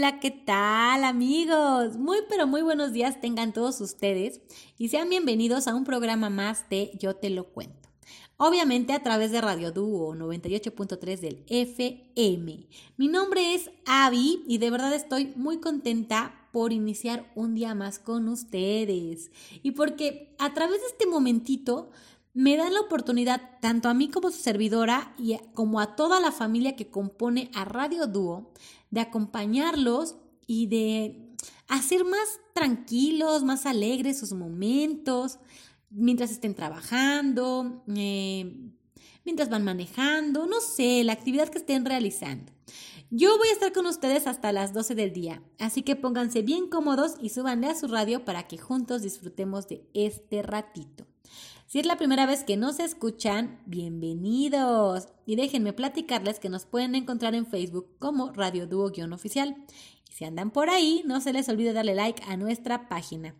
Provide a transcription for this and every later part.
Hola, ¿qué tal amigos? Muy pero muy buenos días tengan todos ustedes y sean bienvenidos a un programa más de Yo te lo cuento. Obviamente a través de Radio Dúo 98.3 del FM. Mi nombre es Avi y de verdad estoy muy contenta por iniciar un día más con ustedes y porque a través de este momentito me dan la oportunidad, tanto a mí como su servidora y como a toda la familia que compone a Radio Dúo, de acompañarlos y de hacer más tranquilos, más alegres sus momentos, mientras estén trabajando, eh, mientras van manejando, no sé, la actividad que estén realizando. Yo voy a estar con ustedes hasta las 12 del día, así que pónganse bien cómodos y súbanle a su radio para que juntos disfrutemos de este ratito. Si es la primera vez que nos escuchan, bienvenidos. Y déjenme platicarles que nos pueden encontrar en Facebook como Radio Dúo-oficial. Y si andan por ahí, no se les olvide darle like a nuestra página.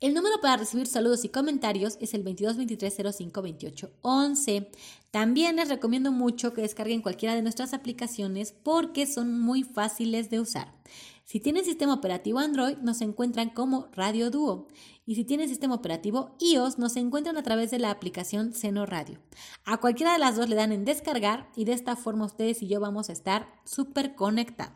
El número para recibir saludos y comentarios es el 2223052811. También les recomiendo mucho que descarguen cualquiera de nuestras aplicaciones porque son muy fáciles de usar. Si tienen sistema operativo Android, nos encuentran como Radio Duo. Y si tienen sistema operativo iOS, nos encuentran a través de la aplicación Seno Radio. A cualquiera de las dos le dan en descargar y de esta forma ustedes y yo vamos a estar súper conectados.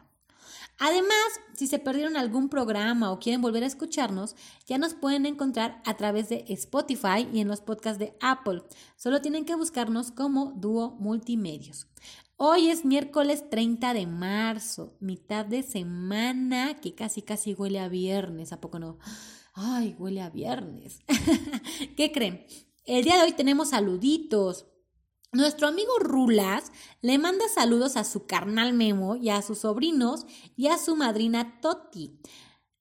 Además, si se perdieron algún programa o quieren volver a escucharnos, ya nos pueden encontrar a través de Spotify y en los podcasts de Apple. Solo tienen que buscarnos como Dúo Multimedios. Hoy es miércoles 30 de marzo, mitad de semana que casi casi huele a viernes, ¿a poco no? Ay, huele a viernes. ¿Qué creen? El día de hoy tenemos saluditos. Nuestro amigo Rulas le manda saludos a su carnal Memo y a sus sobrinos y a su madrina Toti.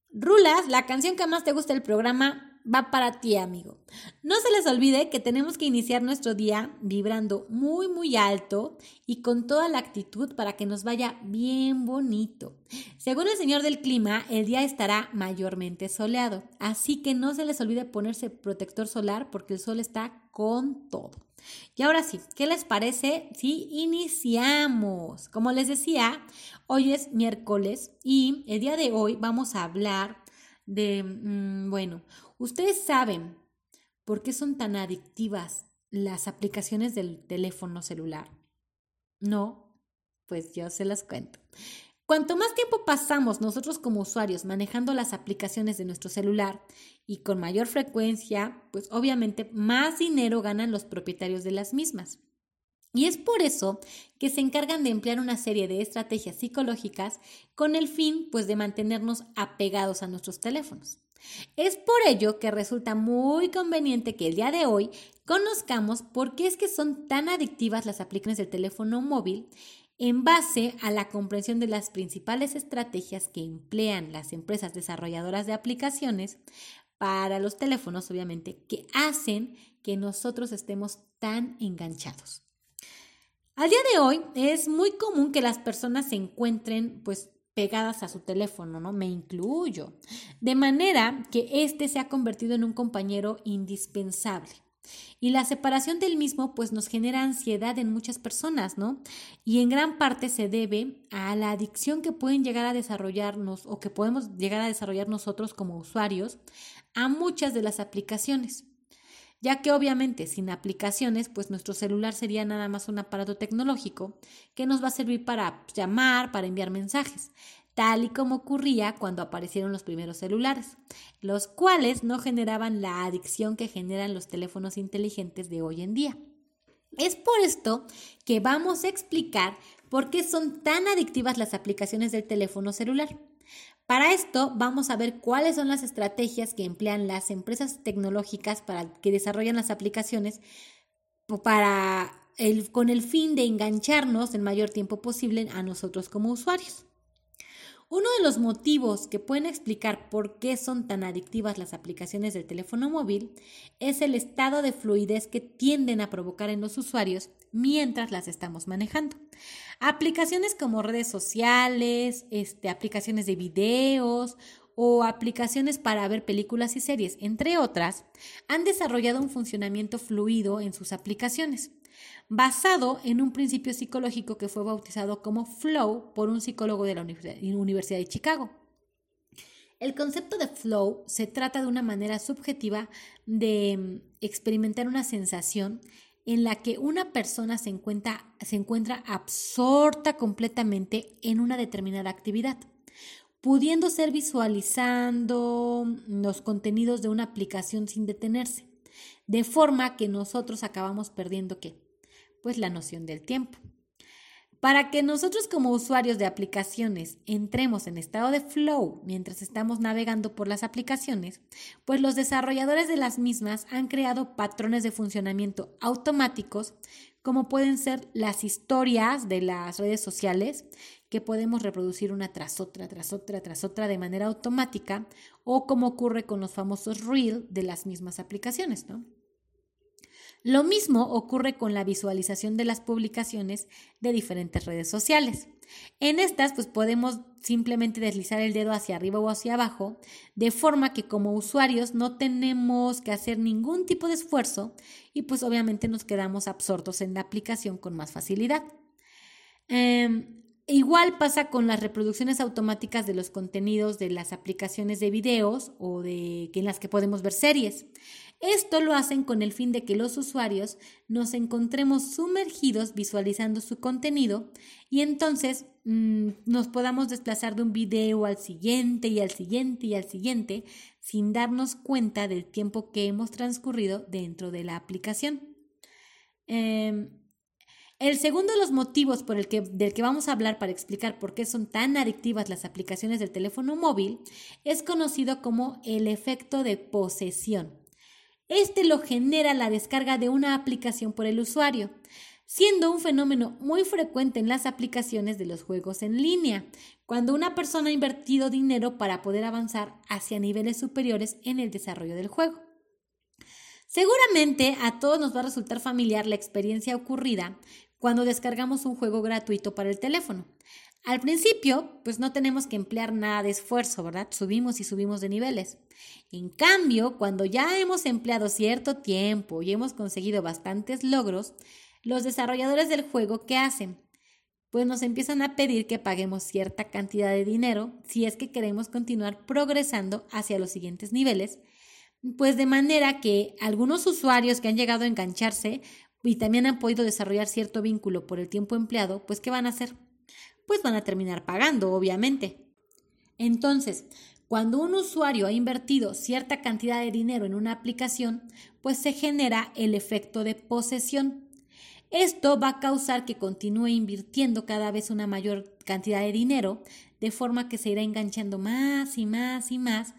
Rulas, la canción que más te gusta del programa va para ti, amigo. No se les olvide que tenemos que iniciar nuestro día vibrando muy, muy alto y con toda la actitud para que nos vaya bien bonito. Según el señor del clima, el día estará mayormente soleado, así que no se les olvide ponerse protector solar porque el sol está con todo. Y ahora sí, ¿qué les parece si iniciamos? Como les decía, hoy es miércoles y el día de hoy vamos a hablar de, mm, bueno, Ustedes saben por qué son tan adictivas las aplicaciones del teléfono celular. No, pues yo se las cuento. Cuanto más tiempo pasamos nosotros como usuarios manejando las aplicaciones de nuestro celular y con mayor frecuencia, pues obviamente más dinero ganan los propietarios de las mismas. Y es por eso que se encargan de emplear una serie de estrategias psicológicas con el fin pues de mantenernos apegados a nuestros teléfonos. Es por ello que resulta muy conveniente que el día de hoy conozcamos por qué es que son tan adictivas las aplicaciones del teléfono móvil en base a la comprensión de las principales estrategias que emplean las empresas desarrolladoras de aplicaciones para los teléfonos, obviamente, que hacen que nosotros estemos tan enganchados. Al día de hoy es muy común que las personas se encuentren pues pegadas a su teléfono, ¿no? Me incluyo. De manera que éste se ha convertido en un compañero indispensable. Y la separación del mismo pues nos genera ansiedad en muchas personas, ¿no? Y en gran parte se debe a la adicción que pueden llegar a desarrollarnos o que podemos llegar a desarrollar nosotros como usuarios a muchas de las aplicaciones ya que obviamente sin aplicaciones, pues nuestro celular sería nada más un aparato tecnológico que nos va a servir para llamar, para enviar mensajes, tal y como ocurría cuando aparecieron los primeros celulares, los cuales no generaban la adicción que generan los teléfonos inteligentes de hoy en día. Es por esto que vamos a explicar por qué son tan adictivas las aplicaciones del teléfono celular. Para esto vamos a ver cuáles son las estrategias que emplean las empresas tecnológicas para que desarrollan las aplicaciones para con el fin de engancharnos el mayor tiempo posible a nosotros como usuarios. Uno de los motivos que pueden explicar por qué son tan adictivas las aplicaciones del teléfono móvil es el estado de fluidez que tienden a provocar en los usuarios mientras las estamos manejando. Aplicaciones como redes sociales, este, aplicaciones de videos o aplicaciones para ver películas y series, entre otras, han desarrollado un funcionamiento fluido en sus aplicaciones, basado en un principio psicológico que fue bautizado como flow por un psicólogo de la Universidad de Chicago. El concepto de flow se trata de una manera subjetiva de mm, experimentar una sensación en la que una persona se encuentra, se encuentra absorta completamente en una determinada actividad, pudiendo ser visualizando los contenidos de una aplicación sin detenerse, de forma que nosotros acabamos perdiendo qué? Pues la noción del tiempo. Para que nosotros como usuarios de aplicaciones entremos en estado de flow mientras estamos navegando por las aplicaciones, pues los desarrolladores de las mismas han creado patrones de funcionamiento automáticos como pueden ser las historias de las redes sociales que podemos reproducir una tras otra, tras otra, tras otra de manera automática o como ocurre con los famosos reel de las mismas aplicaciones, ¿no? Lo mismo ocurre con la visualización de las publicaciones de diferentes redes sociales. En estas, pues podemos simplemente deslizar el dedo hacia arriba o hacia abajo, de forma que como usuarios no tenemos que hacer ningún tipo de esfuerzo y pues obviamente nos quedamos absortos en la aplicación con más facilidad. Em, igual pasa con las reproducciones automáticas de los contenidos de las aplicaciones de videos o de en las que podemos ver series. Esto lo hacen con el fin de que los usuarios nos encontremos sumergidos visualizando su contenido y entonces mm, nos podamos desplazar de un video al siguiente y al siguiente y al siguiente sin darnos cuenta del tiempo que hemos transcurrido dentro de la aplicación. Em, el segundo de los motivos por el que, del que vamos a hablar para explicar por qué son tan adictivas las aplicaciones del teléfono móvil es conocido como el efecto de posesión. Este lo genera la descarga de una aplicación por el usuario, siendo un fenómeno muy frecuente en las aplicaciones de los juegos en línea, cuando una persona ha invertido dinero para poder avanzar hacia niveles superiores en el desarrollo del juego. Seguramente a todos nos va a resultar familiar la experiencia ocurrida cuando descargamos un juego gratuito para el teléfono. Al principio, pues no tenemos que emplear nada de esfuerzo, ¿verdad? Subimos y subimos de niveles. En cambio, cuando ya hemos empleado cierto tiempo y hemos conseguido bastantes logros, los desarrolladores del juego, ¿qué hacen? Pues nos empiezan a pedir que paguemos cierta cantidad de dinero si es que queremos continuar progresando hacia los siguientes niveles, pues de manera que algunos usuarios que han llegado a engancharse y también han podido desarrollar cierto vínculo por el tiempo empleado, pues ¿qué van a hacer? pues van a terminar pagando, obviamente. Entonces, cuando un usuario ha invertido cierta cantidad de dinero en una aplicación, pues se genera el efecto de posesión. Esto va a causar que continúe invirtiendo cada vez una mayor cantidad de dinero, de forma que se irá enganchando más y más y más,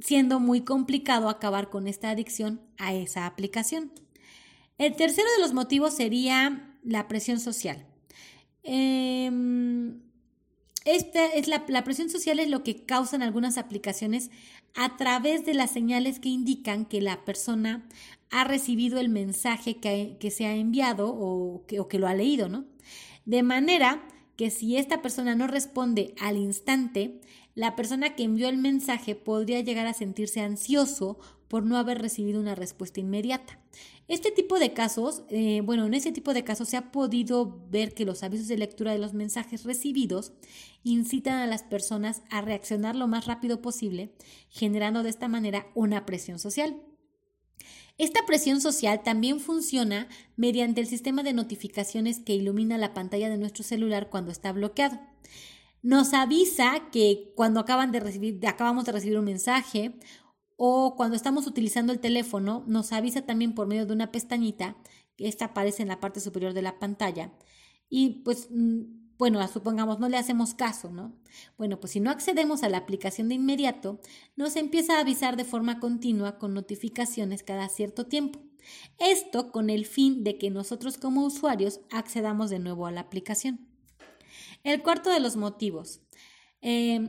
siendo muy complicado acabar con esta adicción a esa aplicación. El tercero de los motivos sería la presión social. Em, esta es la, presión social es lo que causan algunas aplicaciones a través de las señales que indican que la persona ha recibido el mensaje que, se ha enviado o que, o que lo ha leído, ¿no? De manera que si esta persona no responde al instante, la persona que envió el mensaje podría llegar a sentirse ansioso por no haber recibido una respuesta inmediata. Este tipo de casos, eh, bueno, en ese tipo de casos se ha podido ver que los avisos de lectura de los mensajes recibidos incitan a las personas a reaccionar lo más rápido posible, generando de esta manera una presión social. Esta presión social también funciona mediante el sistema de notificaciones que ilumina la pantalla de nuestro celular cuando está bloqueado. Nos avisa que cuando acaban de recibir, acabamos de recibir un mensaje o cuando estamos utilizando el teléfono nos avisa también por medio de una pestañita, que esta aparece en la parte superior de la pantalla. Y pues, mm, bueno, supongamos no le hacemos caso, ¿no? Bueno, pues si no accedemos a la aplicación de inmediato, nos empieza a avisar de forma continua con notificaciones cada cierto tiempo. Esto con el fin de que nosotros como usuarios accedamos de nuevo a la aplicación. El cuarto de los motivos. Eh,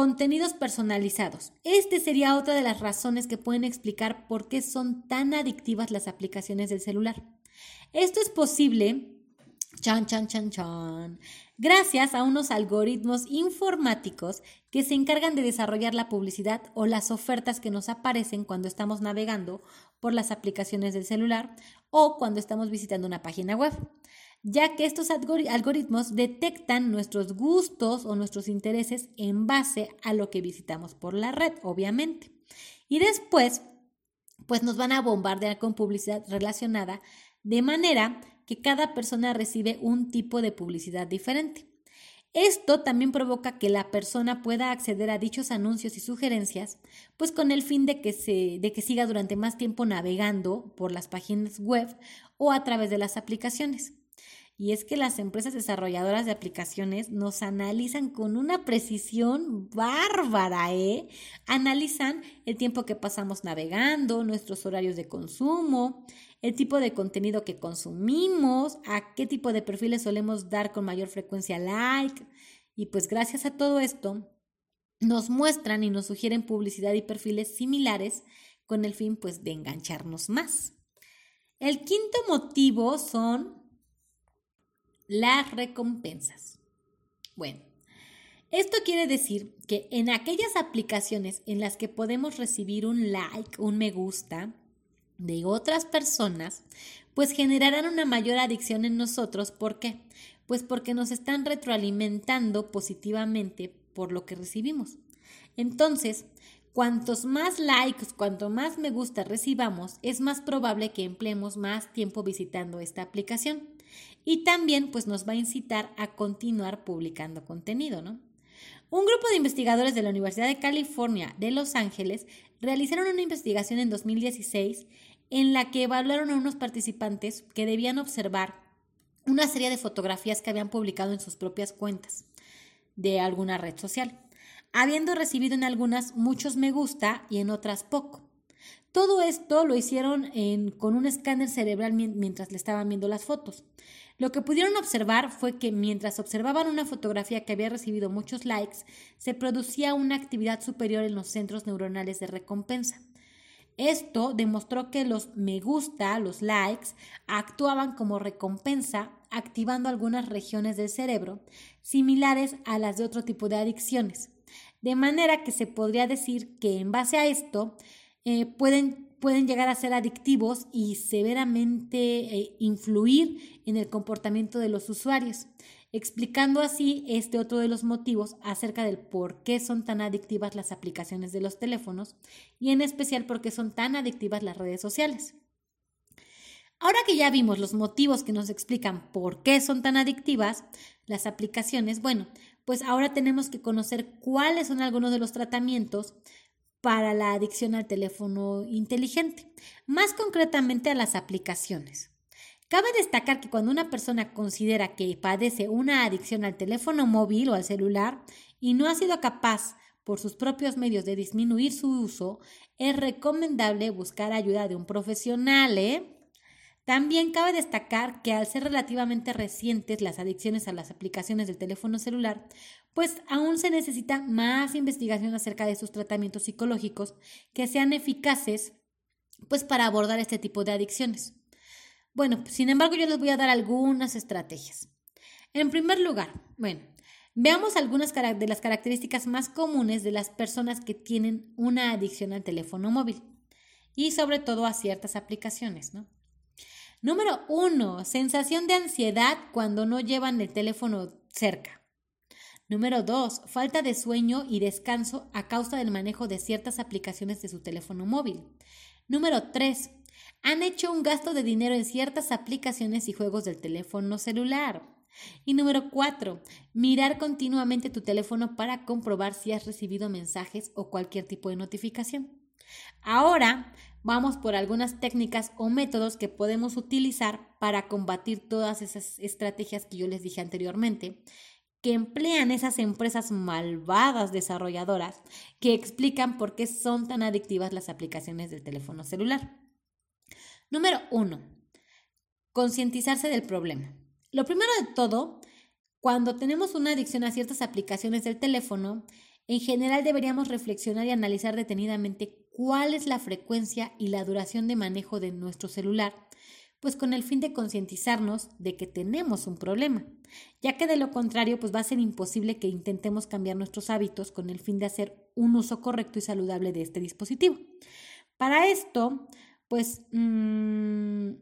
Contenidos personalizados. Este sería otra de las razones que pueden explicar por qué son tan adictivas las aplicaciones del celular. Esto es posible, gracias a unos algoritmos informáticos que se encargan de desarrollar la publicidad o las ofertas que nos aparecen cuando estamos navegando por las aplicaciones del celular o cuando estamos visitando una página web, ya que estos algoritmos detectan nuestros gustos o nuestros intereses en base a lo que visitamos por la red, obviamente. Y después, pues nos van a bombardear con publicidad relacionada de manera que cada persona recibe un tipo de publicidad diferente. Esto también provoca que la persona pueda acceder a dichos anuncios y sugerencias, pues con el fin de que, se, de que siga durante más tiempo navegando por las páginas web o a través de las aplicaciones. Y es que las empresas desarrolladoras de aplicaciones nos analizan con una precisión bárbara, ¿eh? Analizan el tiempo que pasamos navegando, nuestros horarios de consumo, el tipo de contenido que consumimos, a qué tipo de perfiles solemos dar con mayor frecuencia like. Y pues gracias a todo esto, nos muestran y nos sugieren publicidad y perfiles similares con el fin pues de engancharnos más. El quinto motivo son las recompensas. Bueno, esto quiere decir que en aquellas aplicaciones en las que podemos recibir un like, un me gusta de otras personas, pues generarán una mayor adicción en nosotros. ¿Por qué? Pues porque nos están retroalimentando positivamente por lo que recibimos. Entonces, cuantos más likes, cuanto más me gusta recibamos, es más probable que empleemos más tiempo visitando esta aplicación y también pues nos va a incitar a continuar publicando contenido, ¿no? Un grupo de investigadores de la Universidad de California de Los Ángeles realizaron una investigación en 2016 en la que evaluaron a unos participantes que debían observar una serie de fotografías que habían publicado en sus propias cuentas de alguna red social, habiendo recibido en algunas muchos me gusta y en otras poco. Todo esto lo hicieron con un escáner cerebral mientras le estaban viendo las fotos. Lo que pudieron observar fue que mientras observaban una fotografía que había recibido muchos likes, se producía una actividad superior en los centros neuronales de recompensa. Esto demostró que los me gusta, los likes, actuaban como recompensa, activando algunas regiones del cerebro similares a las de otro tipo de adicciones. De manera que se podría decir que en base a esto, eh, pueden, pueden llegar a ser adictivos y severamente eh, influir en el comportamiento de los usuarios, explicando así este otro de los motivos acerca del por qué son tan adictivas las aplicaciones de los teléfonos y en especial por qué son tan adictivas las redes sociales. Ahora que ya vimos los motivos que nos explican por qué son tan adictivas las aplicaciones, bueno, pues ahora tenemos que conocer cuáles son algunos de los tratamientos para la adicción al teléfono inteligente, más concretamente a las aplicaciones. Cabe destacar que cuando una persona considera que padece una adicción al teléfono móvil o al celular y no ha sido capaz por sus propios medios de disminuir su uso, es recomendable buscar ayuda de un profesional. ¿eh? También cabe destacar que al ser relativamente recientes las adicciones a las aplicaciones del teléfono celular, pues aún se necesita más investigación acerca de sus tratamientos psicológicos que sean eficaces pues para abordar este tipo de adicciones. Bueno, sin embargo yo les voy a dar algunas estrategias. En primer lugar, bueno, veamos algunas de las características más comunes de las personas que tienen una adicción al teléfono móvil y sobre todo a ciertas aplicaciones, ¿no? Número uno, sensación de ansiedad cuando no llevan el teléfono cerca. Número dos, falta de sueño y descanso a causa del manejo de ciertas aplicaciones de su teléfono móvil. Número tres, han hecho un gasto de dinero en ciertas aplicaciones y juegos del teléfono celular. Y número cuatro, mirar continuamente tu teléfono para comprobar si has recibido mensajes o cualquier tipo de notificación. Ahora vamos por algunas técnicas o métodos que podemos utilizar para combatir todas esas estrategias que yo les dije anteriormente, que emplean esas empresas malvadas desarrolladoras que explican por qué son tan adictivas las aplicaciones del teléfono celular. Número uno, concientizarse del problema. Lo primero de todo, cuando tenemos una adicción a ciertas aplicaciones del teléfono, en general deberíamos reflexionar y analizar detenidamente cuál es la frecuencia y la duración de manejo de nuestro celular, pues con el fin de concientizarnos de que tenemos un problema, ya que de lo contrario pues va a ser imposible que intentemos cambiar nuestros hábitos con el fin de hacer un uso correcto y saludable de este dispositivo. Para esto, pues mm,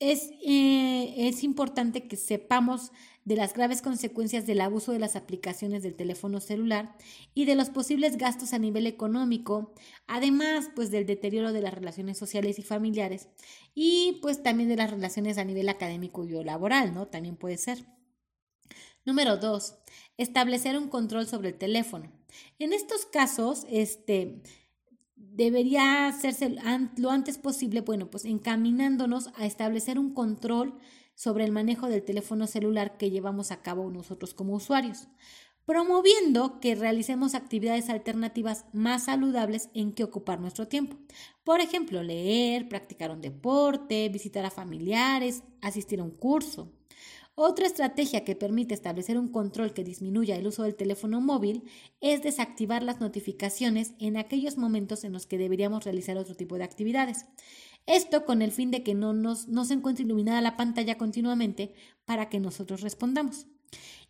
es, eh, es importante que sepamos de las graves consecuencias del abuso de las aplicaciones del teléfono celular y de los posibles gastos a nivel económico, además pues del deterioro de las relaciones sociales y familiares y pues también de las relaciones a nivel académico y laboral, ¿no? También puede ser. Número dos, establecer un control sobre el teléfono. En estos casos, este, debería hacerse lo antes posible, bueno, pues encaminándonos a establecer un control sobre el manejo del teléfono celular que llevamos a cabo nosotros como usuarios, promoviendo que realicemos actividades alternativas más saludables en que ocupar nuestro tiempo. Por ejemplo, leer, practicar un deporte, visitar a familiares, asistir a un curso. Otra estrategia que permite establecer un control que disminuya el uso del teléfono móvil es desactivar las notificaciones en aquellos momentos en los que deberíamos realizar otro tipo de actividades. Esto con el fin de que no, nos, no se encuentre iluminada la pantalla continuamente para que nosotros respondamos.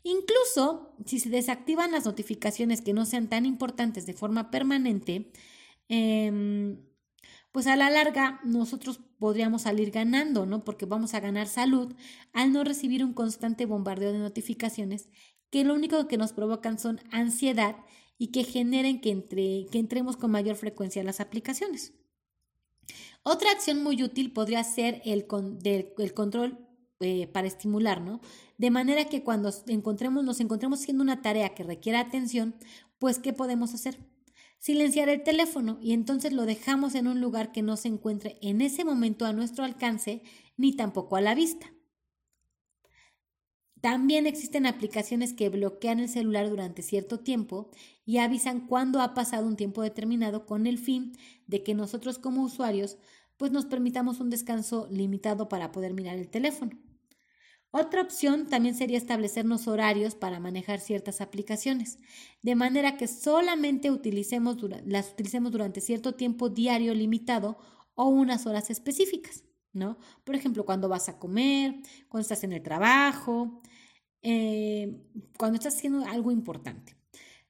Incluso si se desactivan las notificaciones que no sean tan importantes de forma permanente, eh, pues a la larga nosotros podríamos salir ganando, ¿no? Porque vamos a ganar salud al no recibir un constante bombardeo de notificaciones que lo único que nos provocan son ansiedad y que generen que, entre, que entremos con mayor frecuencia en las aplicaciones. Otra acción muy útil podría ser el, el control eh, para estimular, ¿no? De manera que cuando encontremos, nos encontremos haciendo una tarea que requiera atención, pues ¿qué podemos hacer? silenciar el teléfono y entonces lo dejamos en un lugar que no se encuentre en ese momento a nuestro alcance ni tampoco a la vista. También existen aplicaciones que bloquean el celular durante cierto tiempo y avisan cuando ha pasado un tiempo determinado con el fin de que nosotros como usuarios pues nos permitamos un descanso limitado para poder mirar el teléfono. Otra opción también sería establecernos horarios para manejar ciertas aplicaciones, de manera que solamente utilicemos, las utilicemos durante cierto tiempo diario limitado o unas horas específicas, ¿no? Por ejemplo, cuando vas a comer, cuando estás en el trabajo, eh, cuando estás haciendo algo importante.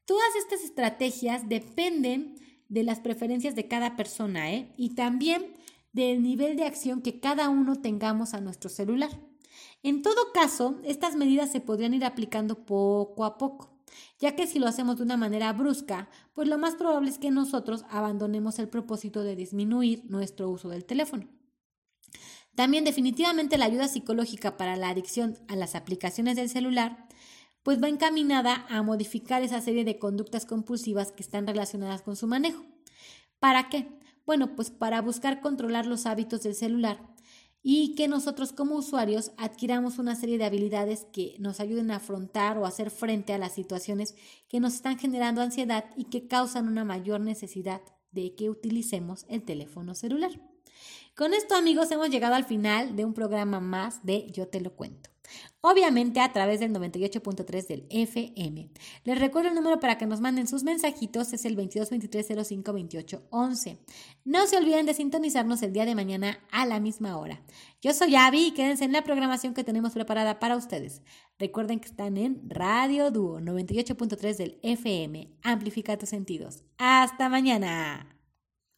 Todas estas estrategias dependen de las preferencias de cada persona ¿eh? y también del nivel de acción que cada uno tengamos a nuestro celular. En todo caso, estas medidas se podrían ir aplicando poco a poco, ya que si lo hacemos de una manera brusca, pues lo más probable es que nosotros abandonemos el propósito de disminuir nuestro uso del teléfono. También definitivamente la ayuda psicológica para la adicción a las aplicaciones del celular pues va encaminada a modificar esa serie de conductas compulsivas que están relacionadas con su manejo. ¿Para qué? Bueno, pues para buscar controlar los hábitos del celular y que nosotros como usuarios adquiramos una serie de habilidades que nos ayuden a afrontar o hacer frente a las situaciones que nos están generando ansiedad y que causan una mayor necesidad de que utilicemos el teléfono celular. Con esto amigos hemos llegado al final de un programa más de Yo te lo cuento obviamente a través del 98.3 del FM. Les recuerdo el número para que nos manden sus mensajitos, es el 2223052811. No se olviden de sintonizarnos el día de mañana a la misma hora. Yo soy Avi y quédense en la programación que tenemos preparada para ustedes. Recuerden que están en Radio Dúo 98.3 del FM. Amplifica tus sentidos. Hasta mañana.